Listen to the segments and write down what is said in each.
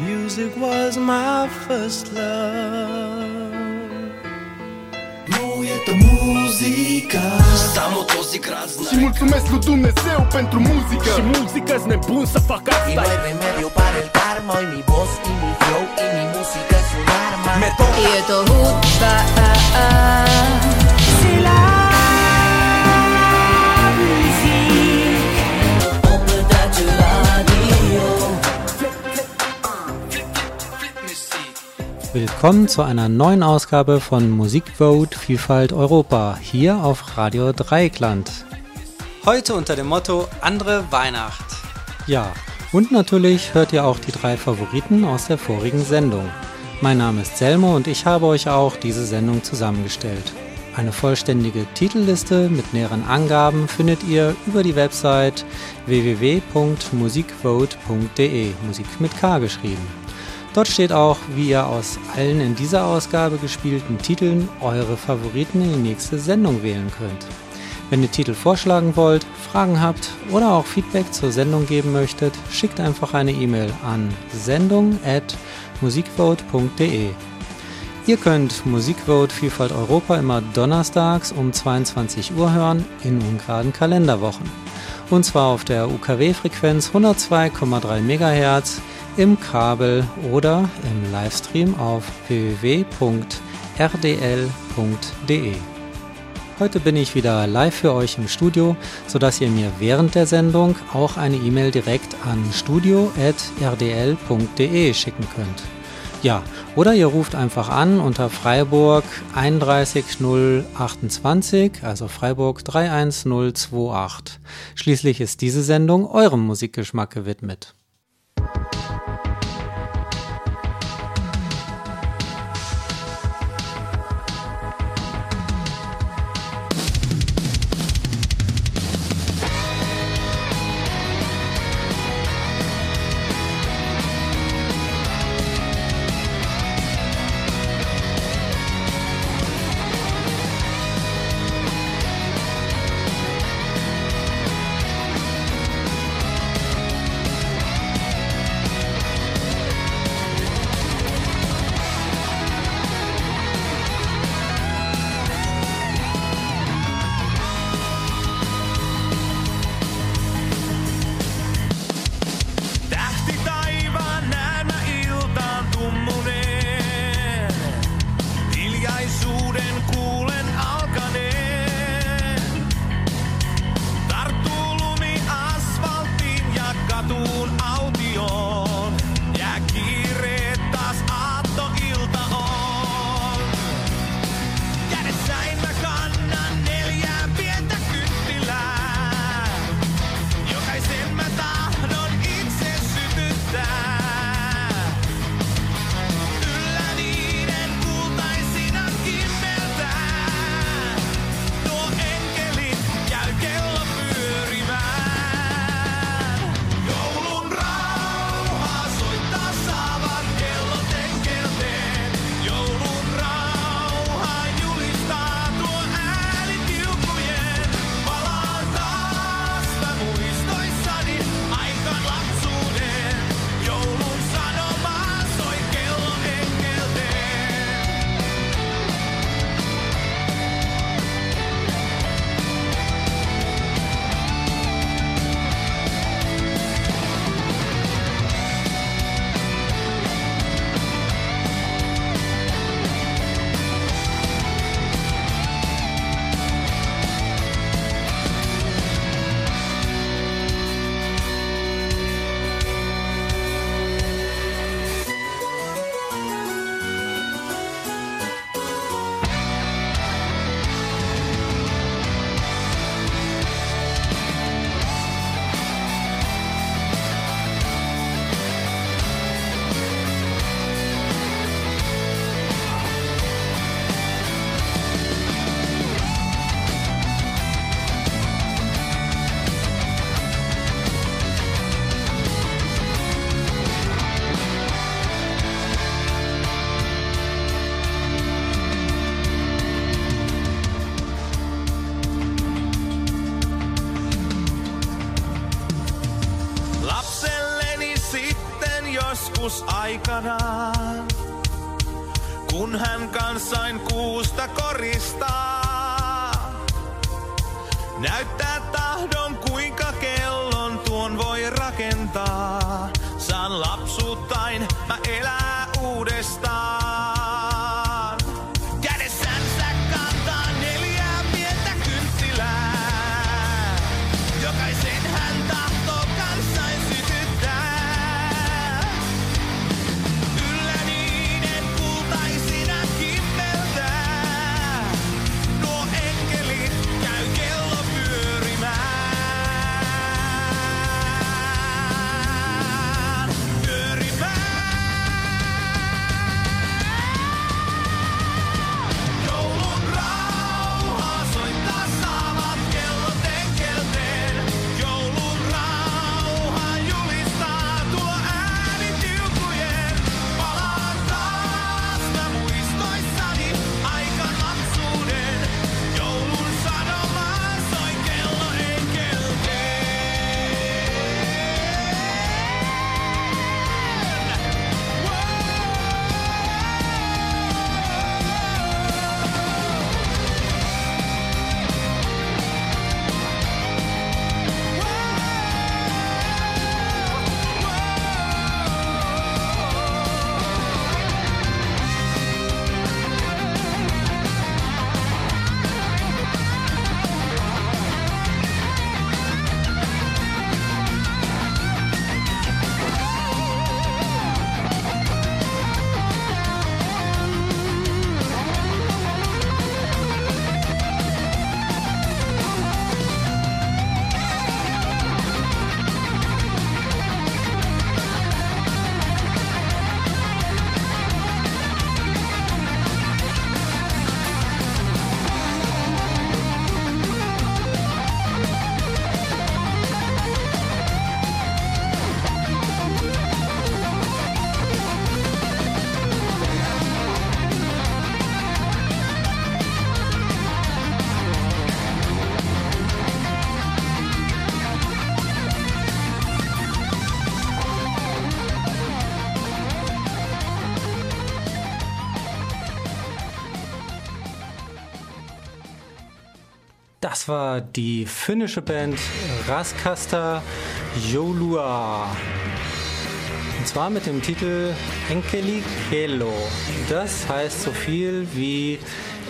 Music was my first love. Nu e muzica Samo to si grad Și mulțumesc lui Dumnezeu pentru muzică. Și muzică-s nebun să fac asta. Y no hay remedio para el karma Hoy mi voz y mi flow y mi música es un arma Me toca Y esto gusta Willkommen zu einer neuen Ausgabe von Musikvote Vielfalt Europa hier auf Radio Dreieckland. Heute unter dem Motto Andere Weihnacht. Ja, und natürlich hört ihr auch die drei Favoriten aus der vorigen Sendung. Mein Name ist Selmo und ich habe euch auch diese Sendung zusammengestellt. Eine vollständige Titelliste mit näheren Angaben findet ihr über die Website www.musikvote.de, Musik mit K geschrieben. Dort steht auch, wie ihr aus allen in dieser Ausgabe gespielten Titeln eure Favoriten in die nächste Sendung wählen könnt. Wenn ihr Titel vorschlagen wollt, Fragen habt oder auch Feedback zur Sendung geben möchtet, schickt einfach eine E-Mail an sendung@musikvote.de. Ihr könnt Musikvote Vielfalt Europa immer donnerstags um 22 Uhr hören in ungeraden Kalenderwochen. Und zwar auf der UKW-Frequenz 102,3 MHz im Kabel oder im Livestream auf www.rdl.de. Heute bin ich wieder live für euch im Studio, sodass ihr mir während der Sendung auch eine E-Mail direkt an studio.rdl.de schicken könnt. Ja, oder ihr ruft einfach an unter Freiburg 31028, also Freiburg 31028. Schließlich ist diese Sendung eurem Musikgeschmack gewidmet. Das war die finnische Band Raskasta Joulua. Und zwar mit dem Titel Enkeli Kelo. Das heißt so viel wie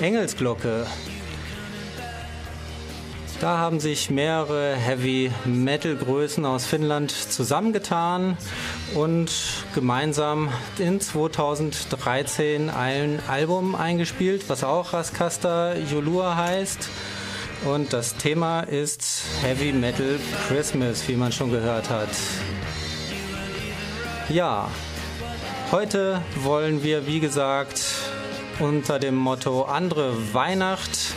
Engelsglocke. Da haben sich mehrere Heavy Metal Größen aus Finnland zusammengetan und gemeinsam in 2013 ein Album eingespielt, was auch Raskasta Joulua heißt. Und das Thema ist Heavy Metal Christmas, wie man schon gehört hat. Ja, heute wollen wir, wie gesagt, unter dem Motto andere Weihnacht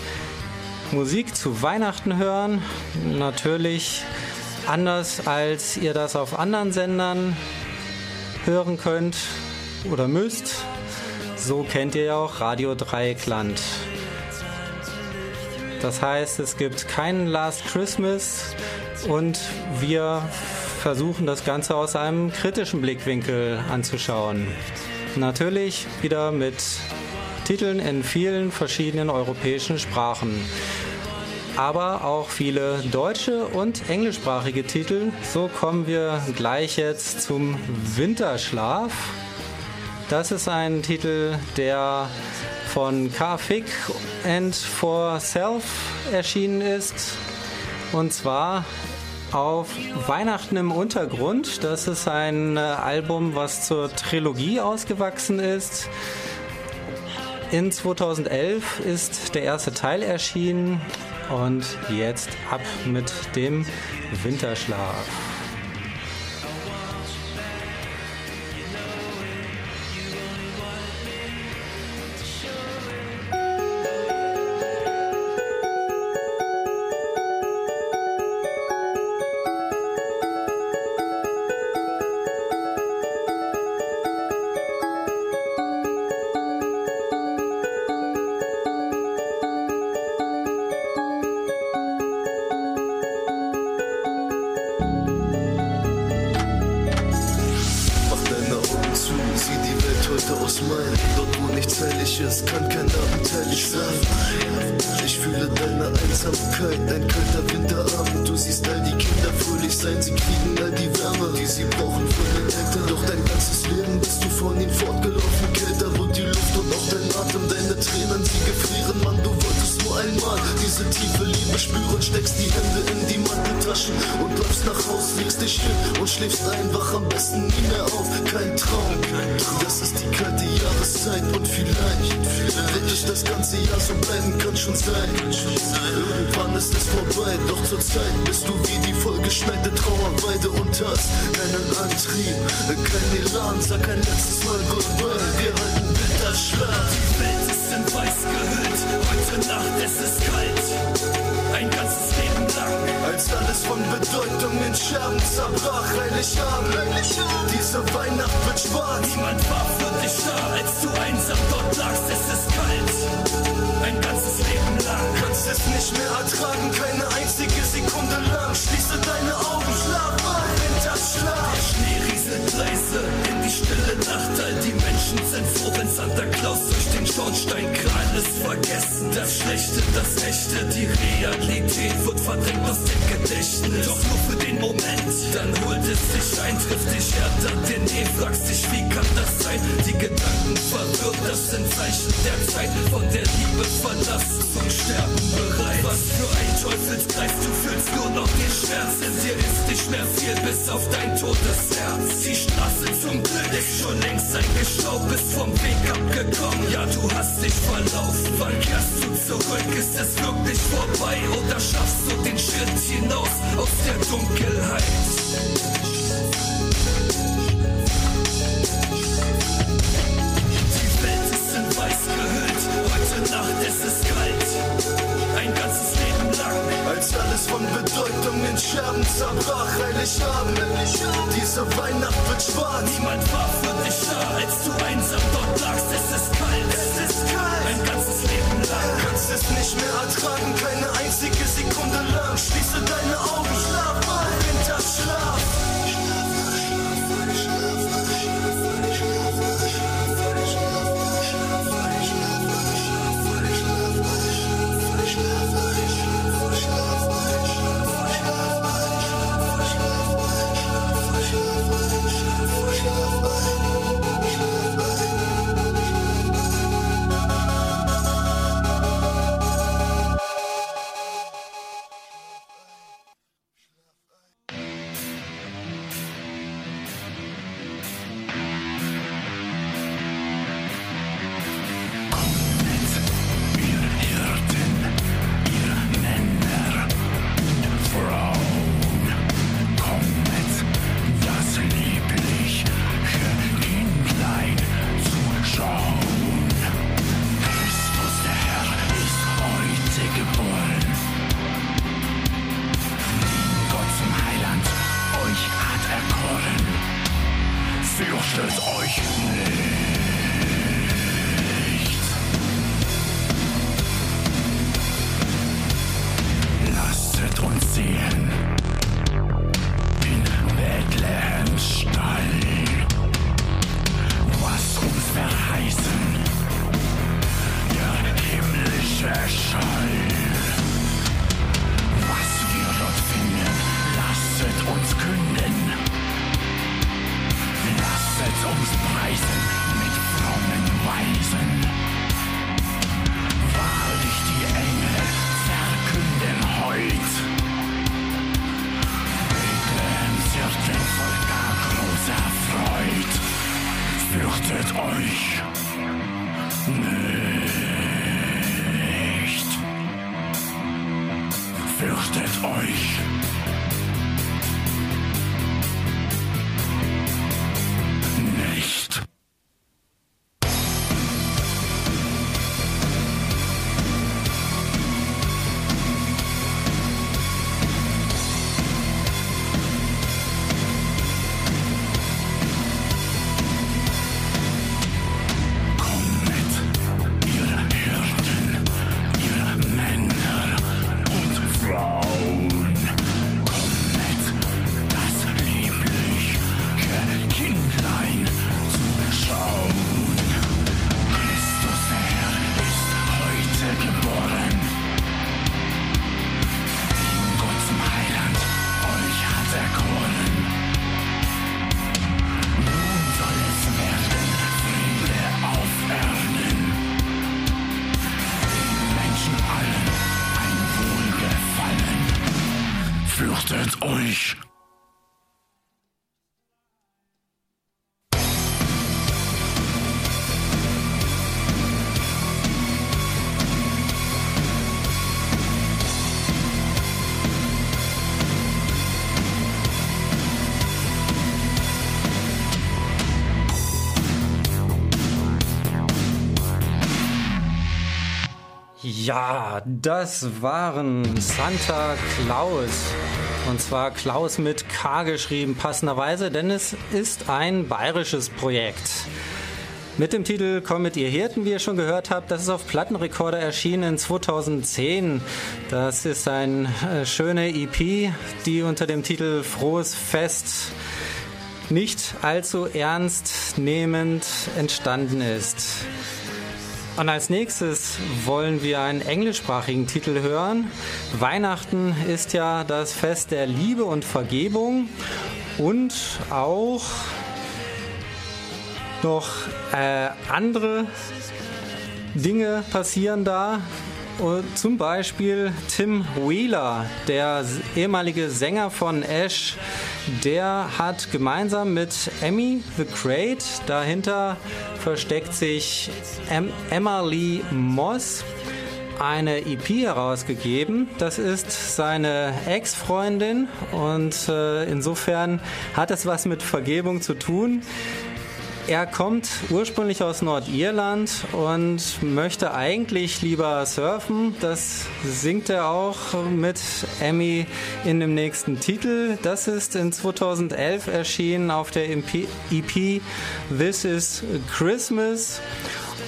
Musik zu Weihnachten hören. Natürlich anders als ihr das auf anderen Sendern hören könnt oder müsst. So kennt ihr ja auch Radio Dreieckland. Das heißt, es gibt keinen Last Christmas und wir versuchen das Ganze aus einem kritischen Blickwinkel anzuschauen. Natürlich wieder mit Titeln in vielen verschiedenen europäischen Sprachen. Aber auch viele deutsche und englischsprachige Titel. So kommen wir gleich jetzt zum Winterschlaf. Das ist ein Titel, der von Car Fick and For Self erschienen ist. Und zwar auf Weihnachten im Untergrund. Das ist ein Album, was zur Trilogie ausgewachsen ist. In 2011 ist der erste Teil erschienen und jetzt ab mit dem Winterschlaf. verwirrt, das sind Zeichen der Zeit von der Liebe verlassen zum Sterben bereit. Was für ein Teufelskreis, du fühlst nur noch den Schmerz, in dir ist nicht mehr viel bis auf dein totes Herz. Die Straße zum Glück ist schon längst eingeschraubt, bist vom Weg abgekommen, ja du hast dich verlaufen. Wann kehrst du zurück, ist es wirklich vorbei oder schaffst du den Schritt hinaus aus der Dunkelheit? es ist kalt, ein ganzes Leben lang. Als alles von Bedeutung in Scherben zerbrach, Heiligabend. Diese Weihnacht wird schwarz. Niemand war für dich da, als du einsam dort lagst. Es ist kalt, es ist kalt, ein ganzes Leben lang. Du Kannst es nicht mehr ertragen, keine einzige Sekunde lang. Schließe deine Augen, schlaf fürchtet euch! Ja, das waren Santa Claus. Und zwar Klaus mit K geschrieben, passenderweise, denn es ist ein bayerisches Projekt. Mit dem Titel Komm mit ihr Hirten, wie ihr schon gehört habt, das ist auf Plattenrekorder erschienen 2010. Das ist eine äh, schöne EP, die unter dem Titel Frohes Fest nicht allzu ernst nehmend entstanden ist. Und als nächstes wollen wir einen englischsprachigen Titel hören. Weihnachten ist ja das Fest der Liebe und Vergebung und auch noch äh, andere Dinge passieren da. Und zum Beispiel Tim Wheeler, der ehemalige Sänger von Ash, der hat gemeinsam mit Emmy the Great, dahinter versteckt sich em Emma Lee Moss, eine EP herausgegeben. Das ist seine Ex-Freundin und äh, insofern hat es was mit Vergebung zu tun. Er kommt ursprünglich aus Nordirland und möchte eigentlich lieber surfen. Das singt er auch mit Emmy in dem nächsten Titel. Das ist in 2011 erschienen auf der EP This is Christmas.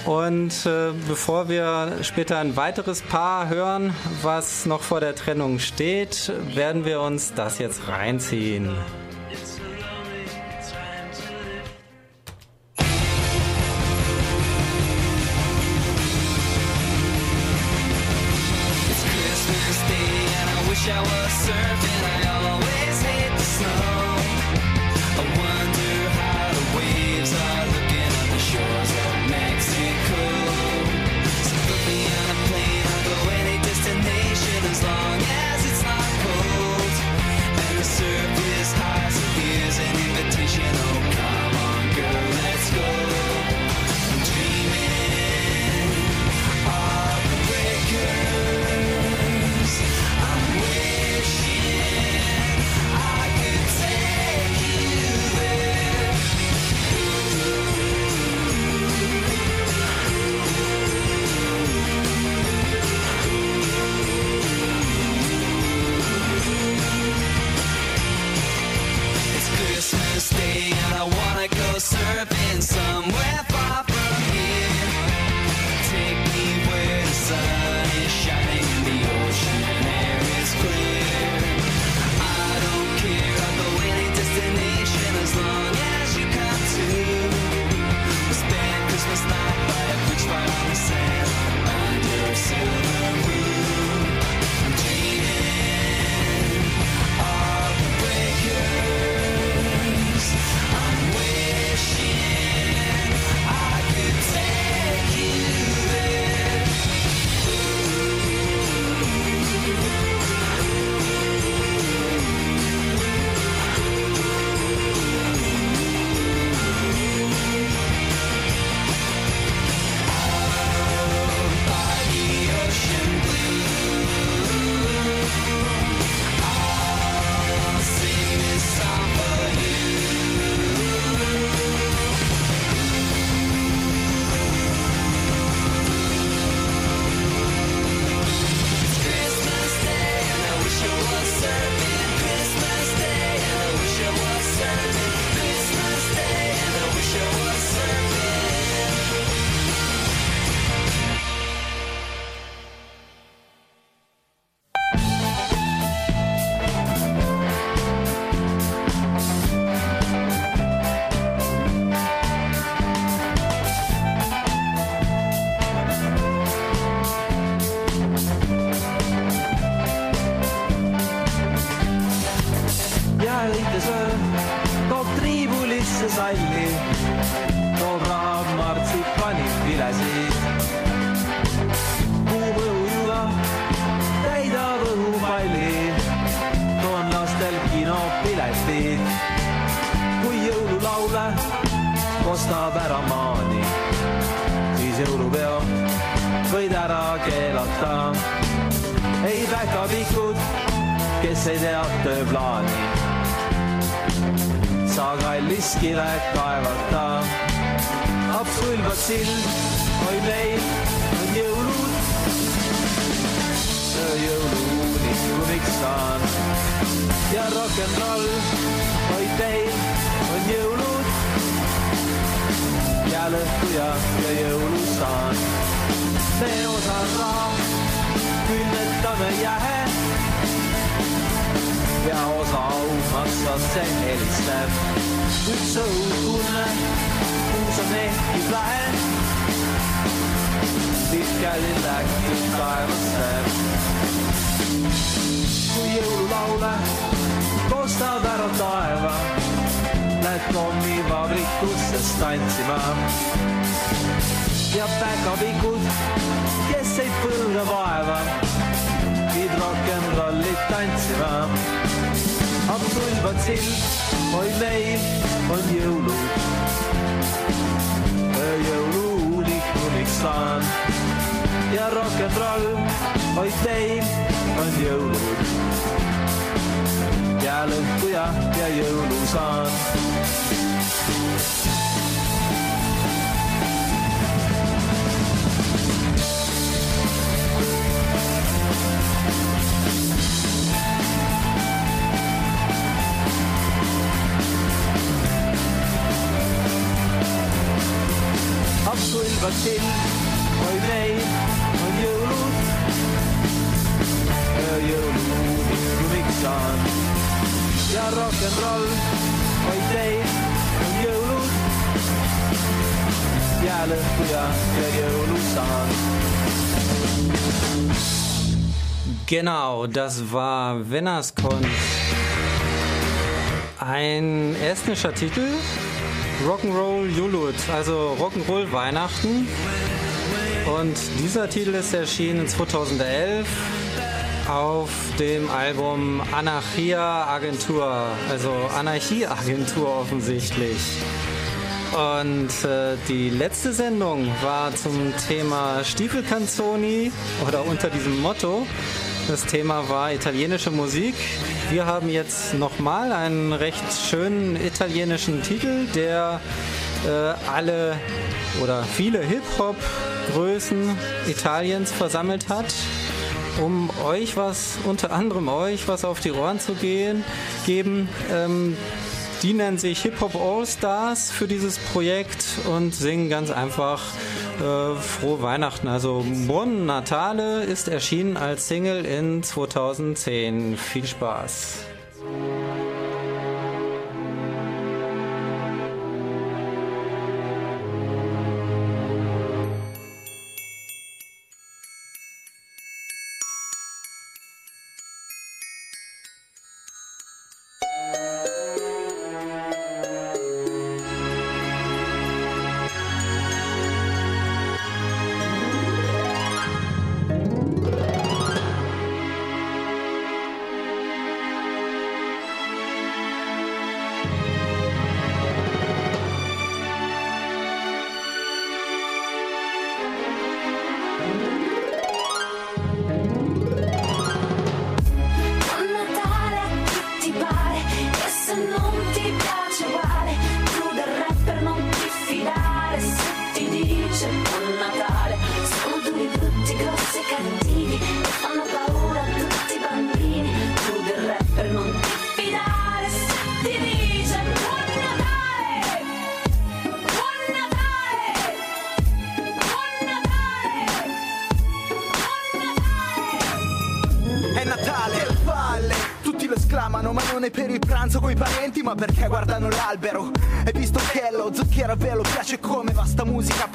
Und äh, bevor wir später ein weiteres Paar hören, was noch vor der Trennung steht, werden wir uns das jetzt reinziehen. Ja osa aumaksasse helistab. üks õhutunne, kuus on ehkki lahe, tihkeli läkib taevasse. kui jõululaule kostad ära taeva, lähed kommivabrikussest tantsima. ja päkapikud, kes ei põlga vaeva, viid rock n rolli tantsima. Absolvad sild, oi meil on jõulud. jõuluunikumiks saan ja rock n roll, oi teil on jõulud ja lõhku ja, ja jõulusaan. Absolvad sild, oi meil on jõulud, jõuluunikumiks saan ja rock n roll, oi teil on jõulud. ja lõhku ja, ja jõulusaan. Genau, das war Vennaskon. Ein estnischer Titel, Rock'n'Roll Julut, also Rock'n'Roll Weihnachten. Und dieser Titel ist erschienen 2011 auf dem Album Anarchia Agentur, also Anarchieagentur offensichtlich. Und äh, die letzte Sendung war zum Thema Stiefelcanzoni oder unter diesem Motto. Das Thema war italienische Musik. Wir haben jetzt nochmal einen recht schönen italienischen Titel, der äh, alle oder viele Hip-Hop-Größen Italiens versammelt hat um euch was, unter anderem euch was auf die Ohren zu gehen, geben. Ähm, die nennen sich Hip Hop All Stars für dieses Projekt und singen ganz einfach äh, Frohe Weihnachten. Also Buon Natale ist erschienen als Single in 2010. Viel Spaß.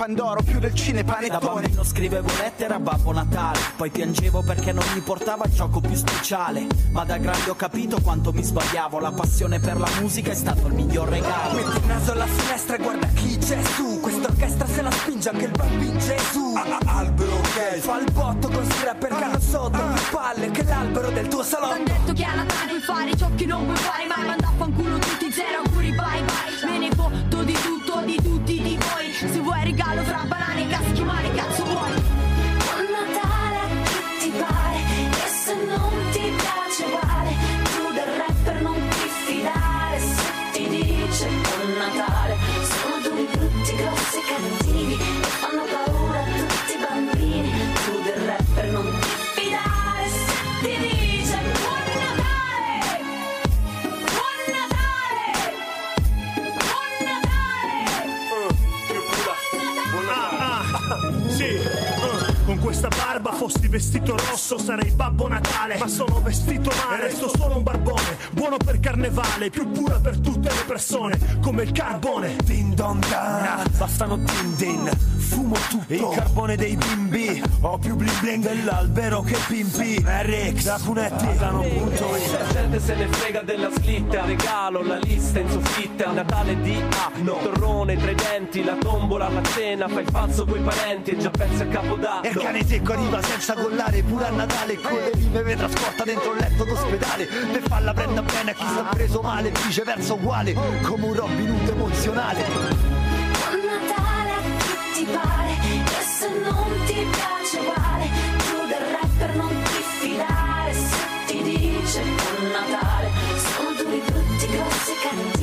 Pandoro più del cinepanettone. Da bambino scrivevo lettere a Babbo Natale Poi piangevo perché non mi portava il gioco più speciale. Ma da grande ho capito quanto mi sbagliavo La passione per la musica è stato il miglior regalo. Metti il naso alla finestra e guarda chi c'è su. Quest'orchestra se la spinge anche il bambino Gesù. Ah, ah, Albero ok. Fa il botto con sti rapper che hanno sotto le palle Che l'albero del tuo salotto. T'han detto che a Natale puoi fare ciò che non puoi fare mai Manda a fanculo tutti zero auguri bye bye Galo trabalha. ojos vestito rosso sarei Babbo Natale Ma sono vestito male, resto solo un barbone Buono per carnevale, più pura per tutte le persone Come il carbone. Din don dan, bastano din din Fumo tutto, il carbone dei bimbi Ho più bling bling dell'albero che pimpi. Eric, da cunetti, danno punto La gente se ne frega della slitta Regalo la lista in soffitta. Natale di A no. Torrone tra i denti. La tombola alla cena Fai il falso coi parenti. E già pensi a capodanno E il cane secco arriva senza collare Pure a Natale. Con le rime mi trasporta dentro il letto d'ospedale. Per farla prenda bene a chi si è preso male Viceversa uguale Come un Robin Hood emozionale. Buon Natale ti pare E se non ti piace uguale Tu del rapper non ti fidare. Se ti dice buon Natale Sono duri brutti, grossi e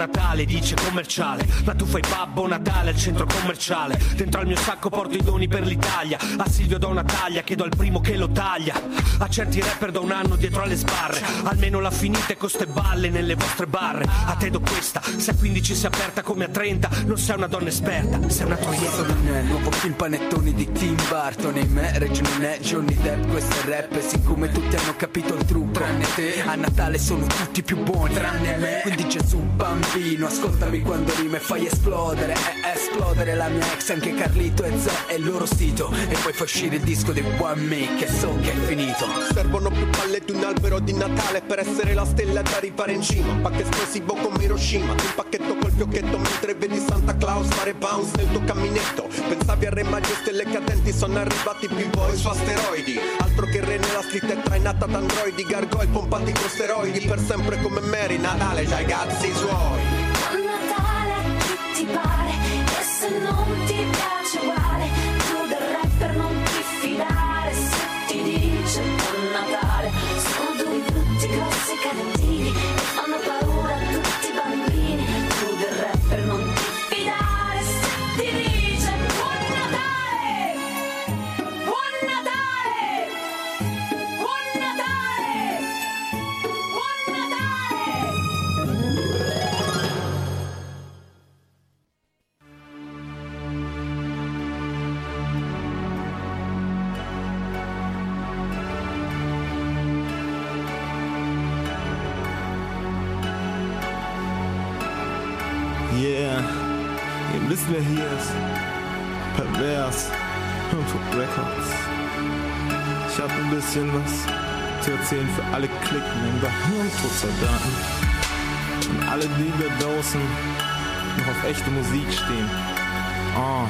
Natale, dice commerciale. Ma tu fai Babbo Natale al centro commerciale. Dentro al mio sacco porto i doni per l'Italia. A Silvio do una taglia, chiedo al primo che lo taglia. A certi rapper da un anno dietro alle sbarre. Almeno la finite con ste balle nelle vostre barre. A te do questa, se a 15 sei aperta come a 30 Non sei una donna esperta, sei una troietta. È nuovo film panettoni di Tim Burton. E Reggie non è Johnny Depp, questo è rap Siccome tutti hanno capito il trucco. Tranne te, a Natale sono tutti più buoni. Tranne me, quindi Gesù bambino Ascoltami quando rima e fai esplodere E esplodere la mia ex, anche Carlito e Zè e il loro sito E poi fa uscire il disco di One Me che so che è finito Servono più palle di un albero di Natale per essere la stella da arrivare in cima. Pacche esplosivo come Hiroshima, un pacchetto col fiocchetto mentre vedi Santa Claus fare bounce nel tuo caminetto. Pensavi a Re Maggio stelle cadenti, sono arrivati più voi su asteroidi. Altro che re nella street è trainata da androidi, gargoyle pompati con steroidi. Per sempre come Mary, Natale c'hai i cazzi suoi. Natale a chi ti pare E se non ti piace uguale wisst wer hier ist. Pervers Records. Ich hab ein bisschen was zu erzählen für alle Klicken-Member und Soldaten. Und alle, die da draußen noch auf echte Musik stehen. Oh,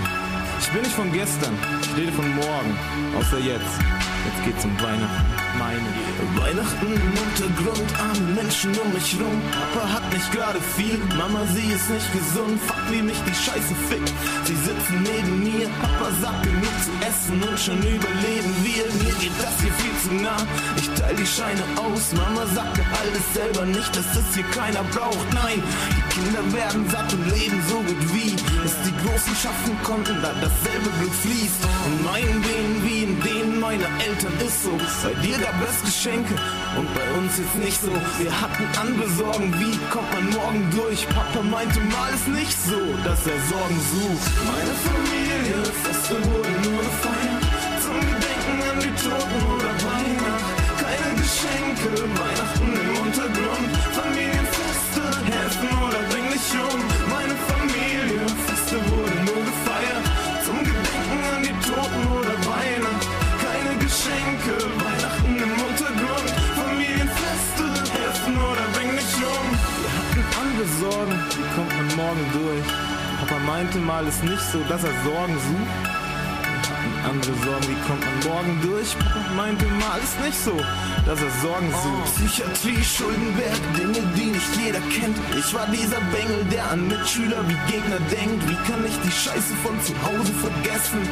ich bin nicht von gestern, ich rede von morgen, außer jetzt. Jetzt geht's um Weihnachten, meine Weihnachten im Untergrund, arme Menschen um mich rum. Papa hat nicht gerade viel, Mama, sie ist nicht gesund. Wie mich die Scheiße fickt. Sie sitzen neben mir, Papa sagt genug zu essen und schon überleben wir. Mir geht das hier viel zu nah. Ich teil die Scheine aus, Mama sagte alles selber nicht, dass das hier keiner braucht. Nein, die Kinder werden satt und leben so gut wie es die Großen schaffen konnten, da dasselbe Blut fließt. In meinen Venen wie in denen meiner Eltern ist so. Bei dir gab es Geschenke und bei uns jetzt nicht so. Wir hatten andere Sorgen, wie kommt man morgen durch? Papa meinte mal ist nicht so, dass er Sorgen sucht. Meine Familie, Feste wurden nur gefeiert. Zum Gedenken an die Toten oder Weihnacht. Keine Geschenke, Weihnachten meinte mal, ist nicht so, dass er Sorgen sucht. Andere Sorgen, wie kommt man morgen durch? Meinte mal, ist nicht so, dass er Sorgen sucht. Psychiatrie, Schuldenberg, Dinge, die nicht jeder kennt. Ich war dieser Bengel, der an Mitschüler wie Gegner denkt. Wie kann ich die Scheiße von zu Hause vergessen?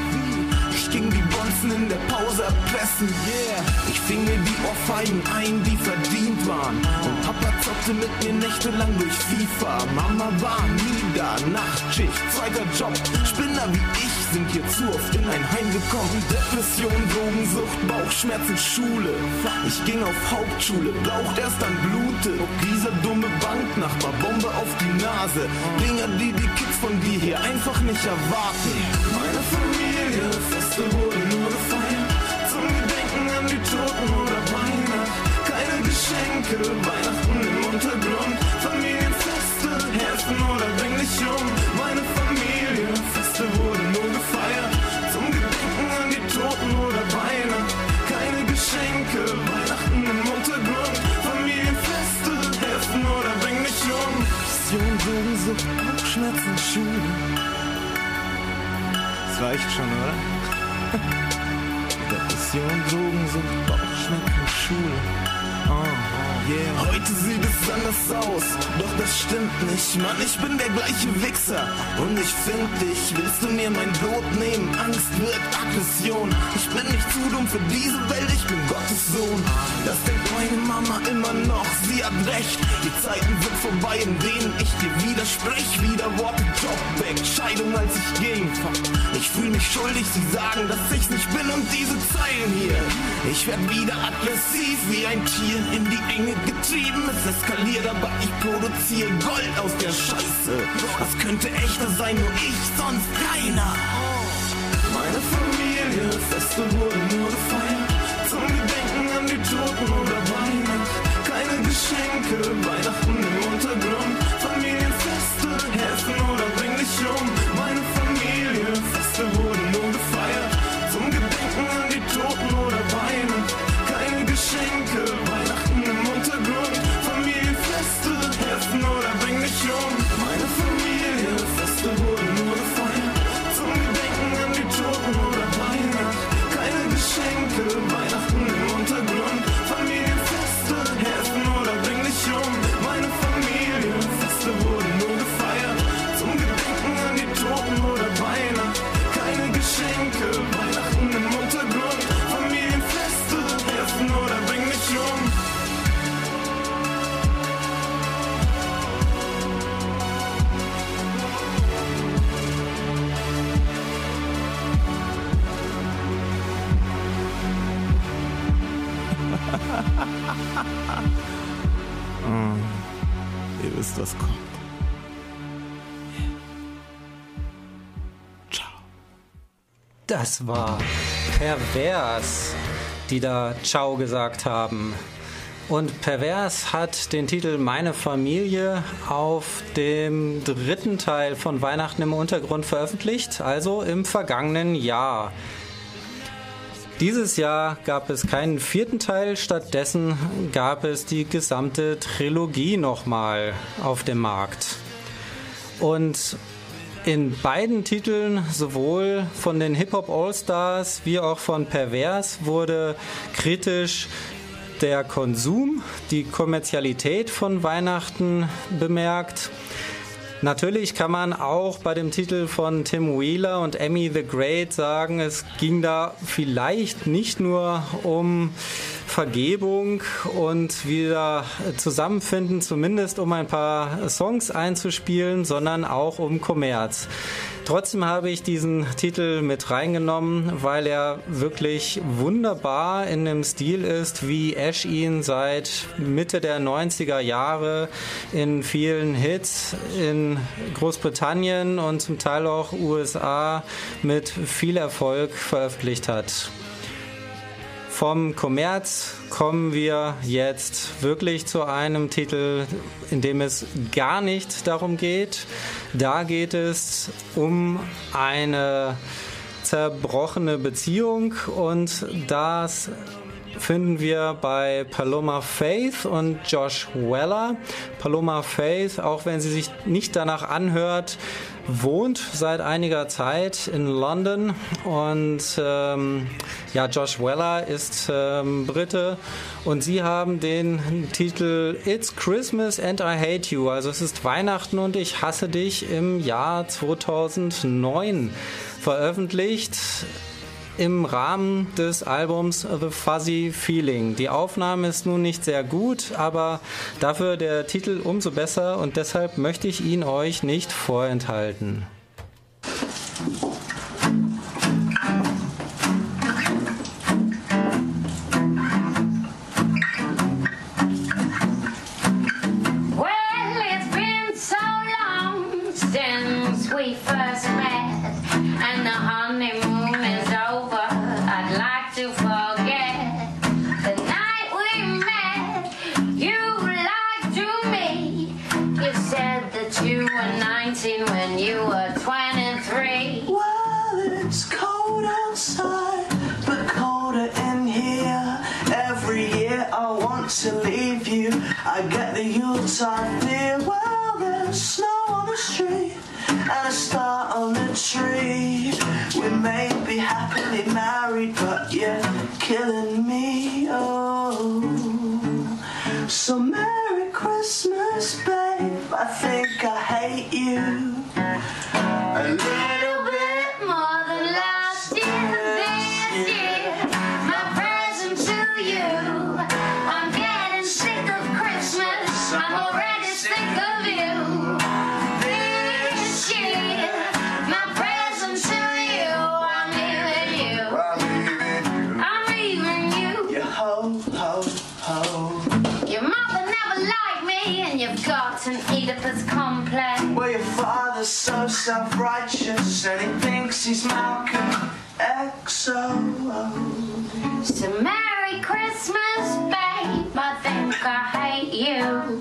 Ich ging die Bonzen in der Pause erpressen, yeah. Ich fing mir die Ohrfeigen ein, die verdient waren. Und Papa zockte mit mir nächtelang durch FIFA. Mama war nie wieder Nachtschicht, zweiter Job. Spinner wie ich sind hier zu oft in ein Heim gekommen. Depression, Drogensucht, Bauchschmerzen, Schule. Ich ging auf Hauptschule, braucht erst dann Blute. Dieser dumme Banknachbar, Bombe auf die Nase. Dinger, die die Kids von dir hier einfach nicht erwarten. Meine Familie, Feste wurden nur gefeiert. Zum Gedenken an die Toten oder Weihnacht. Keine Geschenke, Weihnachten im Untergrund. Familienfeste, helfen oder Bauchschmerzen, Schule. Das reicht schon, oder? Depression, Drogensucht, Bauchschmerzen, Schule. Oh, yeah. Heute sieht es anders aus, doch das stimmt nicht, Mann. Ich bin der gleiche Wichser und ich find dich. Willst du mir mein Brot nehmen? Angst wird Aggression. Ich bin nicht zu dumm für diese Welt, ich bin Gottes Sohn. Das denkt meine Mama immer noch, sie hat recht. Die Zeiten sind vorbei, in denen ich dir widersprech. Wieder Worte, Job weg, Scheidung als ich ging. Ich fühl mich schuldig, sie sagen, dass ich's nicht bin und diese Zeilen hier. Ich werd wieder aggressiv wie ein Tier in die Enge getrieben. Es eskaliert, aber ich produziere Gold aus der Scheiße. Was könnte echter sein, nur ich, sonst keiner. Meine Familie, Feste wurden nur Keine Geschenke, Weihnachten Das war pervers, die da Ciao gesagt haben. Und Pervers hat den Titel Meine Familie auf dem dritten Teil von Weihnachten im Untergrund veröffentlicht, also im vergangenen Jahr. Dieses Jahr gab es keinen vierten Teil, stattdessen gab es die gesamte Trilogie nochmal auf dem Markt. Und in beiden Titeln, sowohl von den Hip-Hop All-Stars wie auch von Pervers, wurde kritisch der Konsum, die Kommerzialität von Weihnachten bemerkt. Natürlich kann man auch bei dem Titel von Tim Wheeler und Emmy the Great sagen, es ging da vielleicht nicht nur um Vergebung und wieder zusammenfinden, zumindest um ein paar Songs einzuspielen, sondern auch um Kommerz. Trotzdem habe ich diesen Titel mit reingenommen, weil er wirklich wunderbar in dem Stil ist, wie Ash ihn seit Mitte der 90er Jahre in vielen Hits in Großbritannien und zum Teil auch USA mit viel Erfolg veröffentlicht hat. Vom Kommerz kommen wir jetzt wirklich zu einem Titel, in dem es gar nicht darum geht. Da geht es um eine zerbrochene Beziehung und das finden wir bei Paloma Faith und Josh Weller. Paloma Faith, auch wenn sie sich nicht danach anhört, wohnt seit einiger Zeit in London und ähm, ja, Josh Weller ist ähm, Brite und sie haben den Titel It's Christmas and I Hate You, also es ist Weihnachten und ich hasse dich im Jahr 2009 veröffentlicht. Im Rahmen des Albums The Fuzzy Feeling. Die Aufnahme ist nun nicht sehr gut, aber dafür der Titel umso besser und deshalb möchte ich ihn euch nicht vorenthalten. I get the Utah feel well, there's snow on the street and a star on the tree. We may be happily married, but you're killing me. Oh, so Merry Christmas, babe. I think I hate you. Self-righteous, and he thinks he's Malcolm X. Oh, So Merry Christmas, babe. I think I hate you.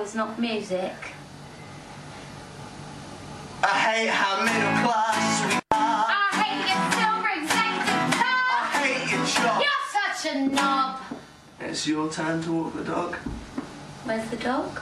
Is not music. I hate how middle class we are. I hate your silver executive car. I hate your job. You're such a knob. It's your turn to walk the dog. Where's the dog?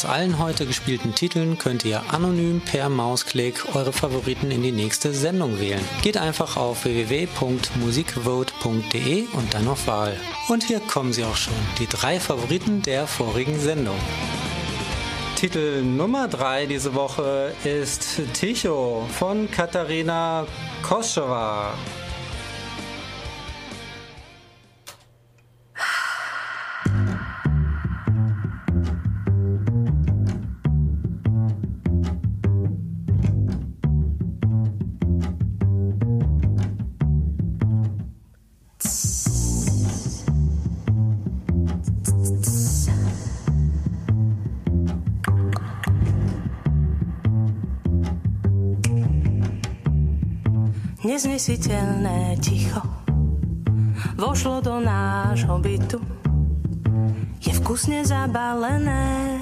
Aus allen heute gespielten Titeln könnt ihr anonym per Mausklick eure Favoriten in die nächste Sendung wählen. Geht einfach auf www.musikvote.de und dann auf Wahl. Und hier kommen sie auch schon, die drei Favoriten der vorigen Sendung. Titel Nummer 3 diese Woche ist Ticho von Katharina Koschewa. Neznesiteľné ticho vošlo do nášho bytu. Je vkusne zabalené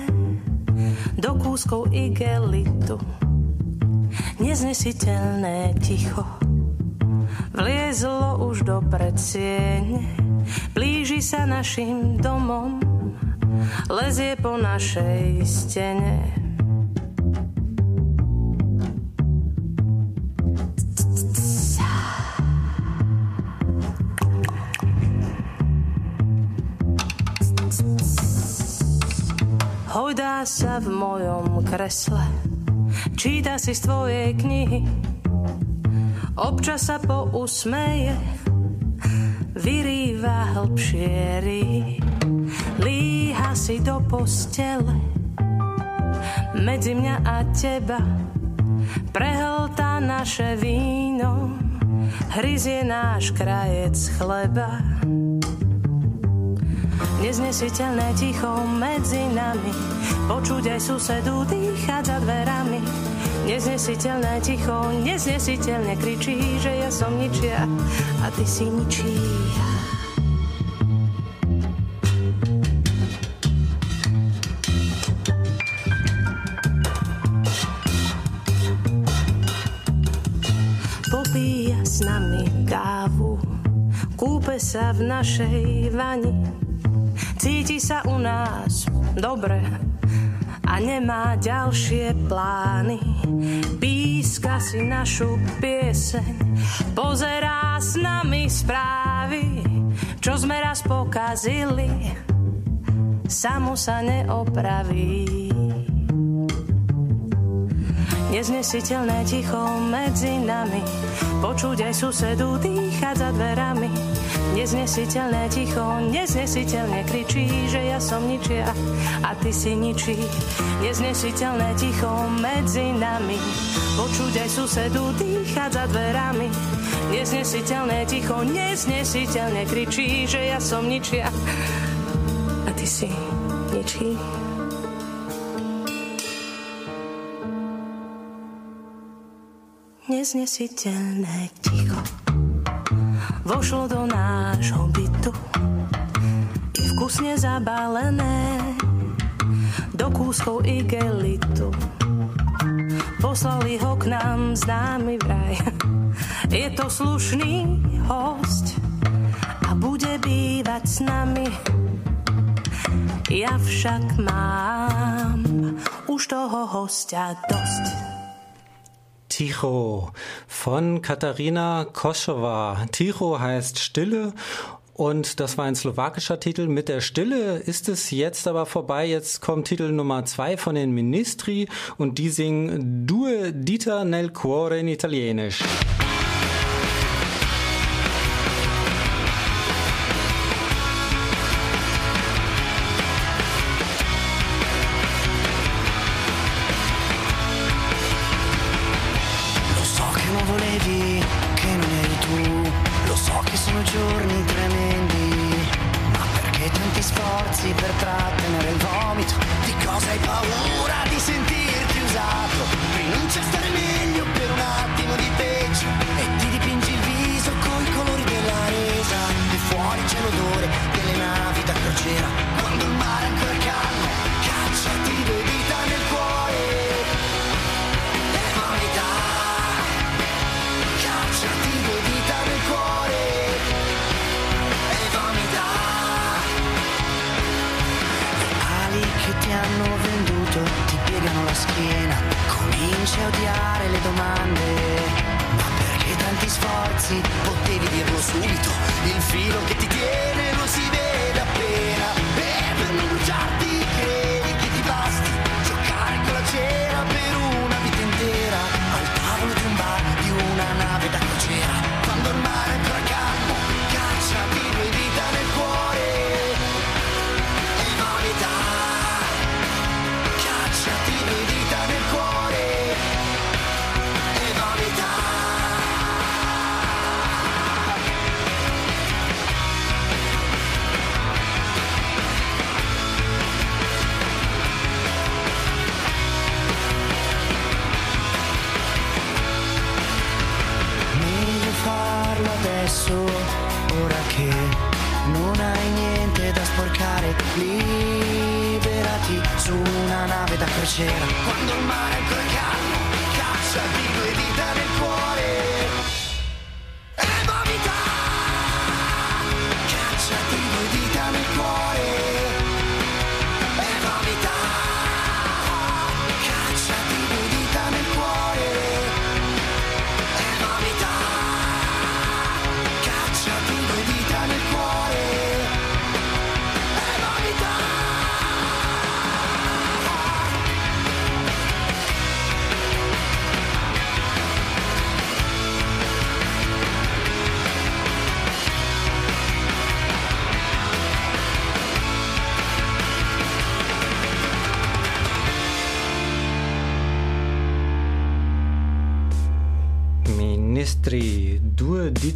do kúskov igelitu. Neznesiteľné ticho vliezlo už do predsiene, blíži sa našim domom, lezie po našej stene. Hojdá sa v mojom kresle, číta si z tvojej knihy, občas sa pousmeje, vyrýva hlbšie líha si do postele, medzi mňa a teba, prehltá naše víno, hryzie náš krajec chleba. Neznesiteľné ticho medzi nami Počuť aj susedu dýchať za dverami Neznesiteľné ticho, neznesiteľne kričí Že ja som ničia a ty si ničí Popíja s nami kávu Kúpe sa v našej vani Cíti sa u nás dobre a nemá ďalšie plány. Píska si našu pieseň, pozerá s nami správy, čo sme raz pokazili, samo sa neopraví. Neznesiteľné ticho medzi nami, počuť aj susedu dýchať za dverami Neznesiteľné ticho, neznesiteľne kričí, že ja som ničia a ty si ničí. Neznesiteľné ticho medzi nami, počuť aj susedu dýchať za dverami. Neznesiteľné ticho, neznesiteľne kričí, že ja som ničia a ty si ničí. Neznesiteľné ticho vošlo do nášho bytu. Je vkusne zabalené do kúskov igelitu. Poslali ho k nám známy vraj. Je to slušný host a bude bývať s nami. Ja však mám už toho hostia dosť. Ticho von Katharina Koschewa. Ticho heißt Stille und das war ein slowakischer Titel. Mit der Stille ist es jetzt aber vorbei. Jetzt kommt Titel Nummer zwei von den Ministri und die singen Due dita nel cuore in Italienisch.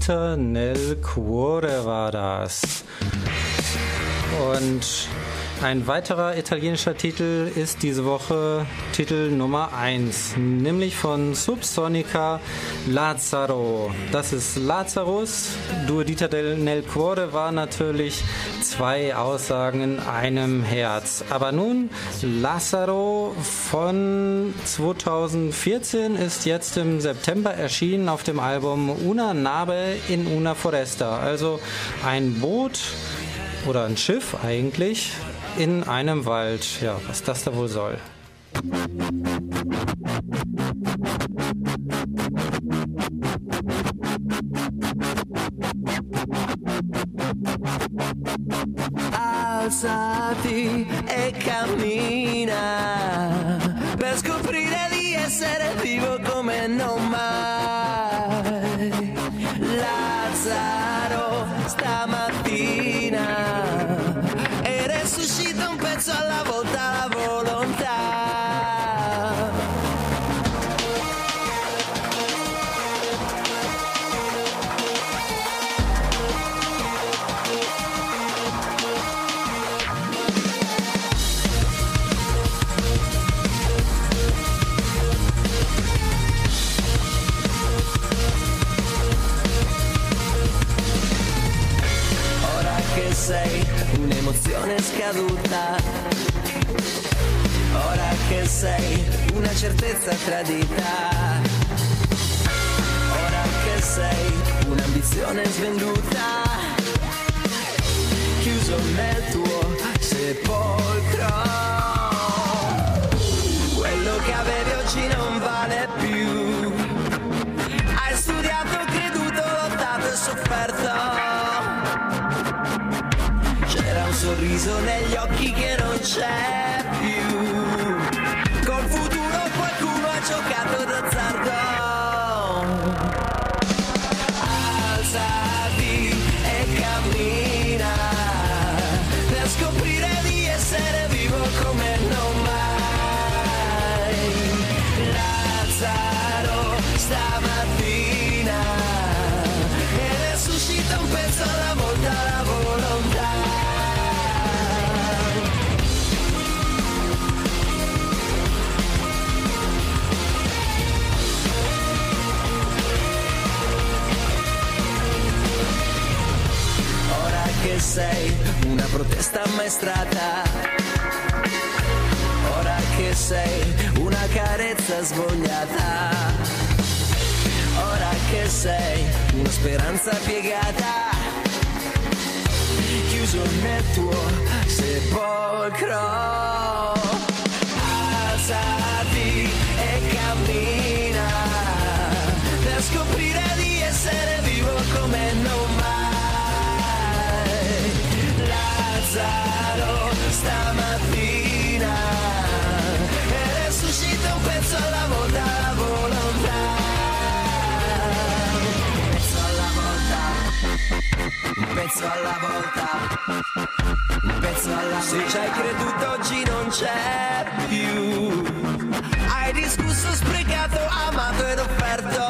Due dita nel cuore war das. Und ein weiterer italienischer Titel ist diese Woche Titel Nummer 1, nämlich von Subsonica Lazzaro. Das ist Lazarus. Due dita nel cuore war natürlich zwei Aussagen in einem Herz. Aber nun, Lazzaro von 2014 ist jetzt im September erschienen auf dem Album Una Nave in Una Foresta. Also ein Boot oder ein Schiff eigentlich in einem Wald. Ja, was das da wohl soll. Alzati e cammina per scoprire di essere vivo come non mai. Lazzaro stamattina resuscita un pezzo alla volta la volontà. Che sei un'emozione scaduta. Ora che sei una certezza tradita. Ora che sei un'ambizione svenduta. Chiuso nel tuo sepolcro. Quello che avevi oggi non vale più. Hai studiato, creduto, lottato e sofferto. Sorriso negli occhi che non c'è sei una protesta ammaestrata. Ora che sei una carezza svogliata. Ora che sei una speranza piegata. Chiuso nel tuo sepolcro. Pezzo alla volta, un pezzo alla volta. Se ci hai creduto oggi non c'è più. Hai discusso, sprecato, amato ed offerto.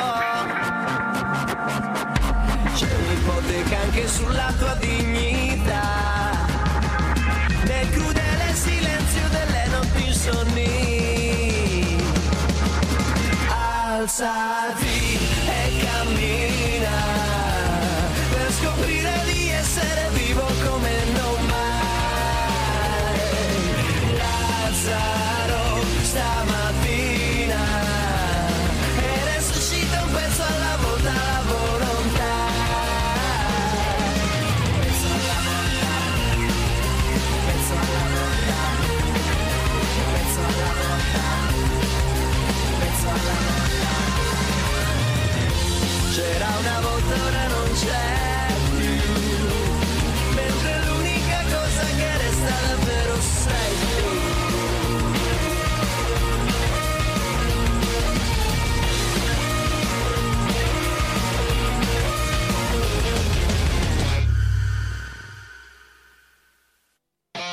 C'è un'ipoteca anche sulla tua dignità. Nel crudele silenzio delle notti insonni. Alzati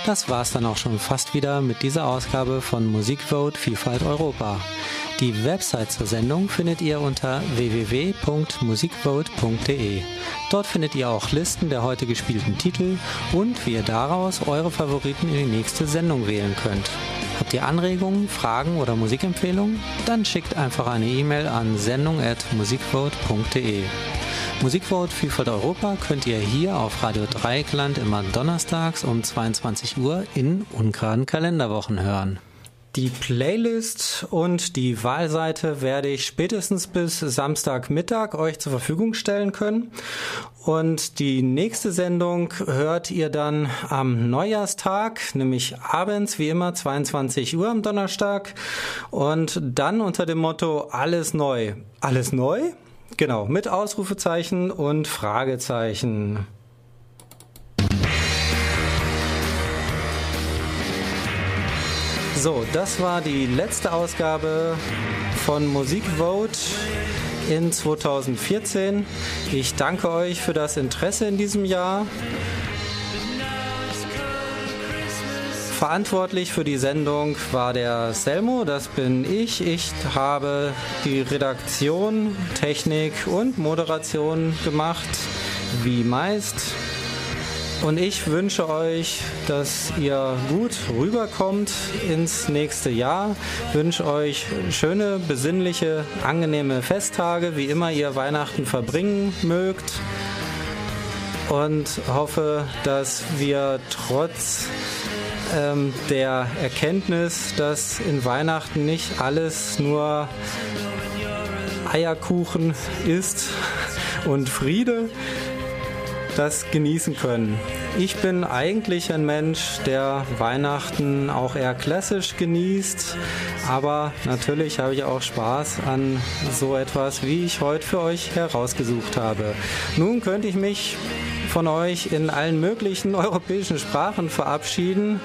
Das war's dann auch schon fast wieder mit dieser Ausgabe von Musikvote Vielfalt Europa. Die Website zur Sendung findet ihr unter www.musikvote.de. Dort findet ihr auch Listen der heute gespielten Titel und wie ihr daraus eure Favoriten in die nächste Sendung wählen könnt. Habt ihr Anregungen, Fragen oder Musikempfehlungen? Dann schickt einfach eine E-Mail an sendung.musikvote.de. Musikvote Vielfalt Europa könnt ihr hier auf Radio Dreieckland immer donnerstags um 22 Uhr in ungeraden Kalenderwochen hören. Die Playlist und die Wahlseite werde ich spätestens bis Samstagmittag euch zur Verfügung stellen können. Und die nächste Sendung hört ihr dann am Neujahrstag, nämlich abends, wie immer, 22 Uhr am Donnerstag. Und dann unter dem Motto Alles neu. Alles neu? Genau, mit Ausrufezeichen und Fragezeichen. So, das war die letzte Ausgabe von Musikvote in 2014. Ich danke euch für das Interesse in diesem Jahr. Verantwortlich für die Sendung war der Selmo, das bin ich. Ich habe die Redaktion, Technik und Moderation gemacht, wie meist. Und ich wünsche euch, dass ihr gut rüberkommt ins nächste Jahr. Wünsche euch schöne, besinnliche, angenehme Festtage, wie immer ihr Weihnachten verbringen mögt. Und hoffe, dass wir trotz ähm, der Erkenntnis, dass in Weihnachten nicht alles nur Eierkuchen ist und Friede, das genießen können. Ich bin eigentlich ein Mensch, der Weihnachten auch eher klassisch genießt, aber natürlich habe ich auch Spaß an so etwas, wie ich heute für euch herausgesucht habe. Nun könnte ich mich von euch in allen möglichen europäischen Sprachen verabschieden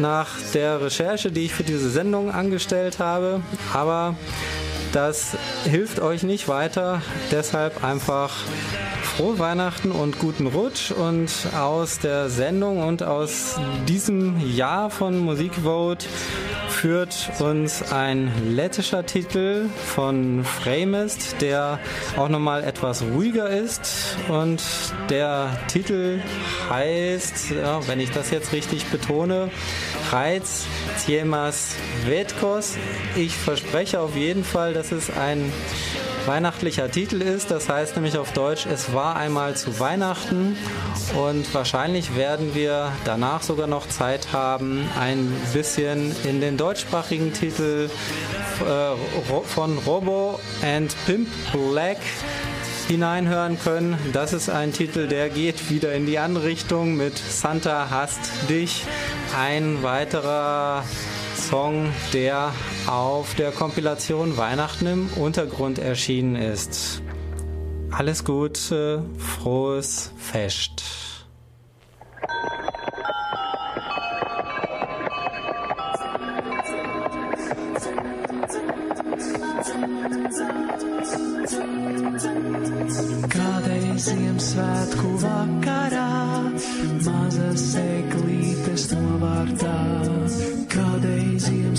nach der Recherche, die ich für diese Sendung angestellt habe, aber das hilft euch nicht weiter, deshalb einfach frohe Weihnachten und guten Rutsch und aus der Sendung und aus diesem Jahr von Musikvote führt uns ein lettischer Titel von Framest, der auch nochmal etwas ruhiger ist und der Titel heißt, ja, wenn ich das jetzt richtig betone, Reiz Tiemas Vetkos. Ich verspreche auf jeden Fall, dass es ein weihnachtlicher Titel ist. Das heißt nämlich auf Deutsch, es war einmal zu Weihnachten und wahrscheinlich werden wir danach sogar noch Zeit haben, ein bisschen in den deutschsprachigen Titel äh, von Robo and Pimp Black hineinhören können. Das ist ein Titel, der geht wieder in die andere Richtung mit Santa hasst dich. Ein weiterer Song, der auf der Kompilation Weihnachten im Untergrund erschienen ist. Alles Gute, frohes Fest. Kādreiz Ziemassvētku vakarā mazas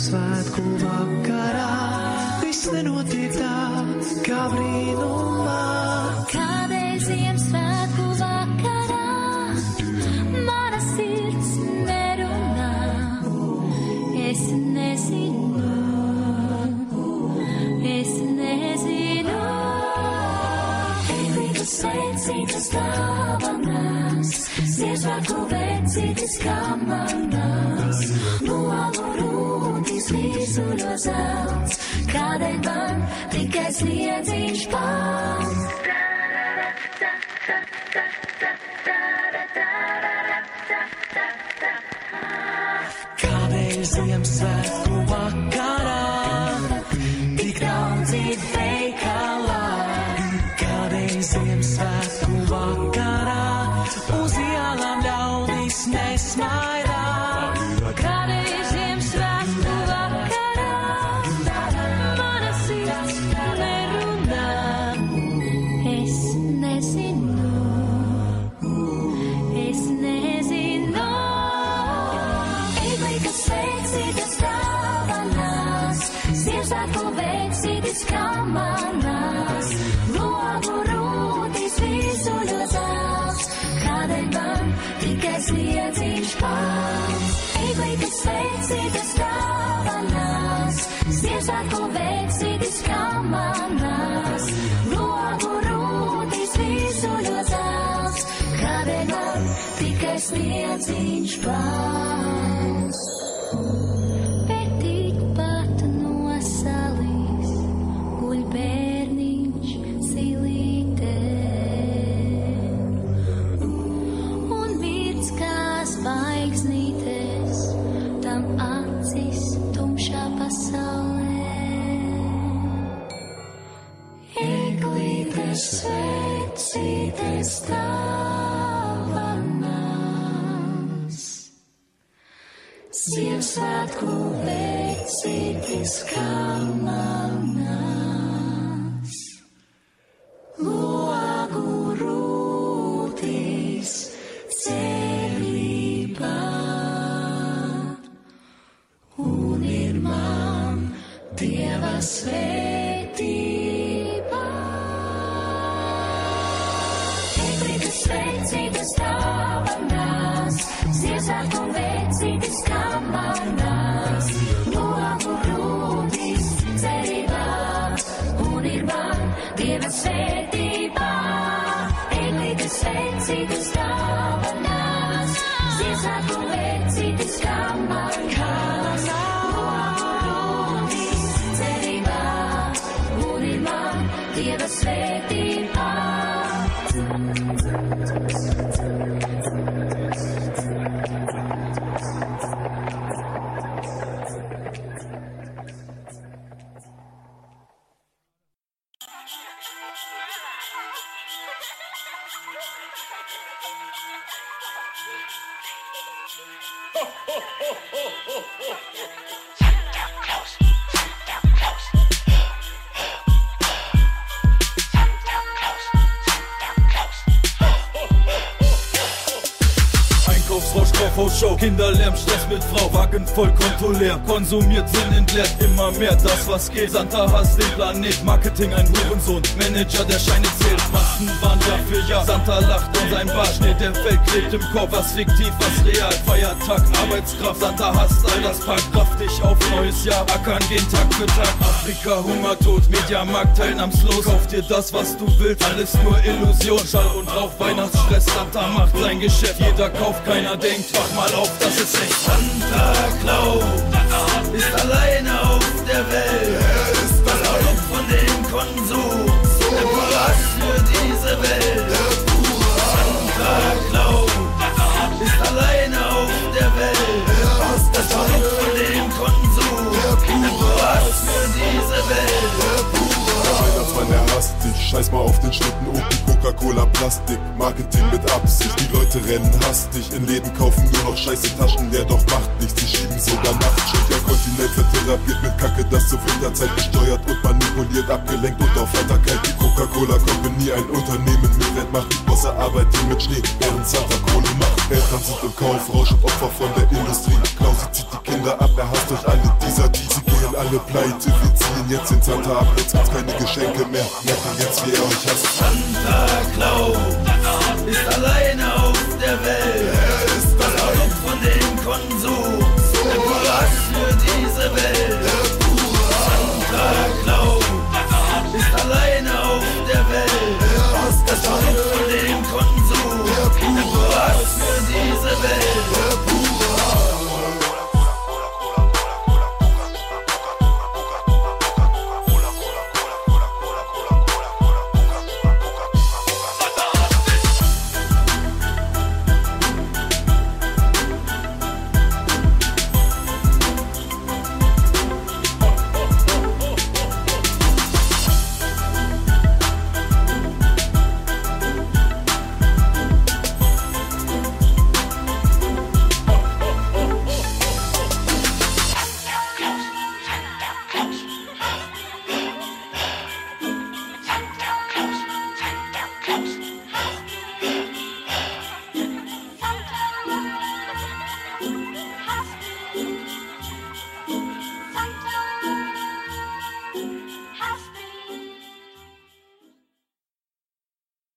Ziemassvētku vakarā viss nenotiek tā, kā brīnumā. Kādreiz Ziemassvētku vakarā mana sirds nerunā. Es nezinu, es nezinu. Sveicītas dāvanās, Ziemassvētku vecītis kamanās un no zelts, kādēļ man tikai sliedziņš pals. Kādēļ ziemas sniedziņš pār. Svētība. Eglītes sveicītas dāvanās, Ziemassvētku veicītas kā manās, logu rūtīs cerībā, un ir man Dieva svētība. Eglītes sveicītas dāvanās, leer, konsumiert, Sinn entleert, immer mehr das was geht. Santa hasst den Planet, Marketing ein Hurensohn, Manager, der Scheine zählt, Massen waren Jahr für Jahr. Santa lacht in sein Barschnee, der Feld klebt im Kopf, was fiktiv, was real. Feiertag, Arbeitskraft, Santa hasst all das, packt Kraft dich auf neues Jahr, ackern gehen Tag für Tag. Afrika, Hungertod, Mediamarkt, teilnahmslos, kauf dir das, was du willst, alles nur Illusion. Schall und Rauch, Weihnachtsstress, Santa macht sein Geschäft, jeder kauft, keiner denkt, wach mal auf, das ist echt Santa Claus ist alleine auf der Welt. Er ist Produkt von dem Konsum. Diese Welt. Santa Claus ist alleine auf der Welt. Das Produkt von dem Konsum. Der Hass für diese Welt. Weihnachtsmann, er hasst dich. Scheiß mal auf den Schlitten, Opi, Coca-Cola, Plastik. Marketing mit Absicht. Die Leute rennen hastig. In Läden kaufen nur noch scheiße Taschen, der doch macht nichts. Sie schieben sogar Nachtschicht. Der Kontinent vertherapiert mit Kacke, das zur Winterzeit gesteuert und manipuliert, abgelenkt und auf Heiterkeit. Die Coca-Cola Company, ein Unternehmen mit Weltmacht. Außer Arbeit, die mit Schnee, während Santa Kohle macht. Eltern sind im Kaufrausch und Opfer von der Industrie. Klausi zieht die Kinder ab, er hasst euch alle dieser, die. Sie alle pleite, wir ziehen jetzt den Santa ab. Jetzt gibt's keine Geschenke mehr. Merken jetzt, wie er euch hasst. Santa Claus ist alleine auf der Welt.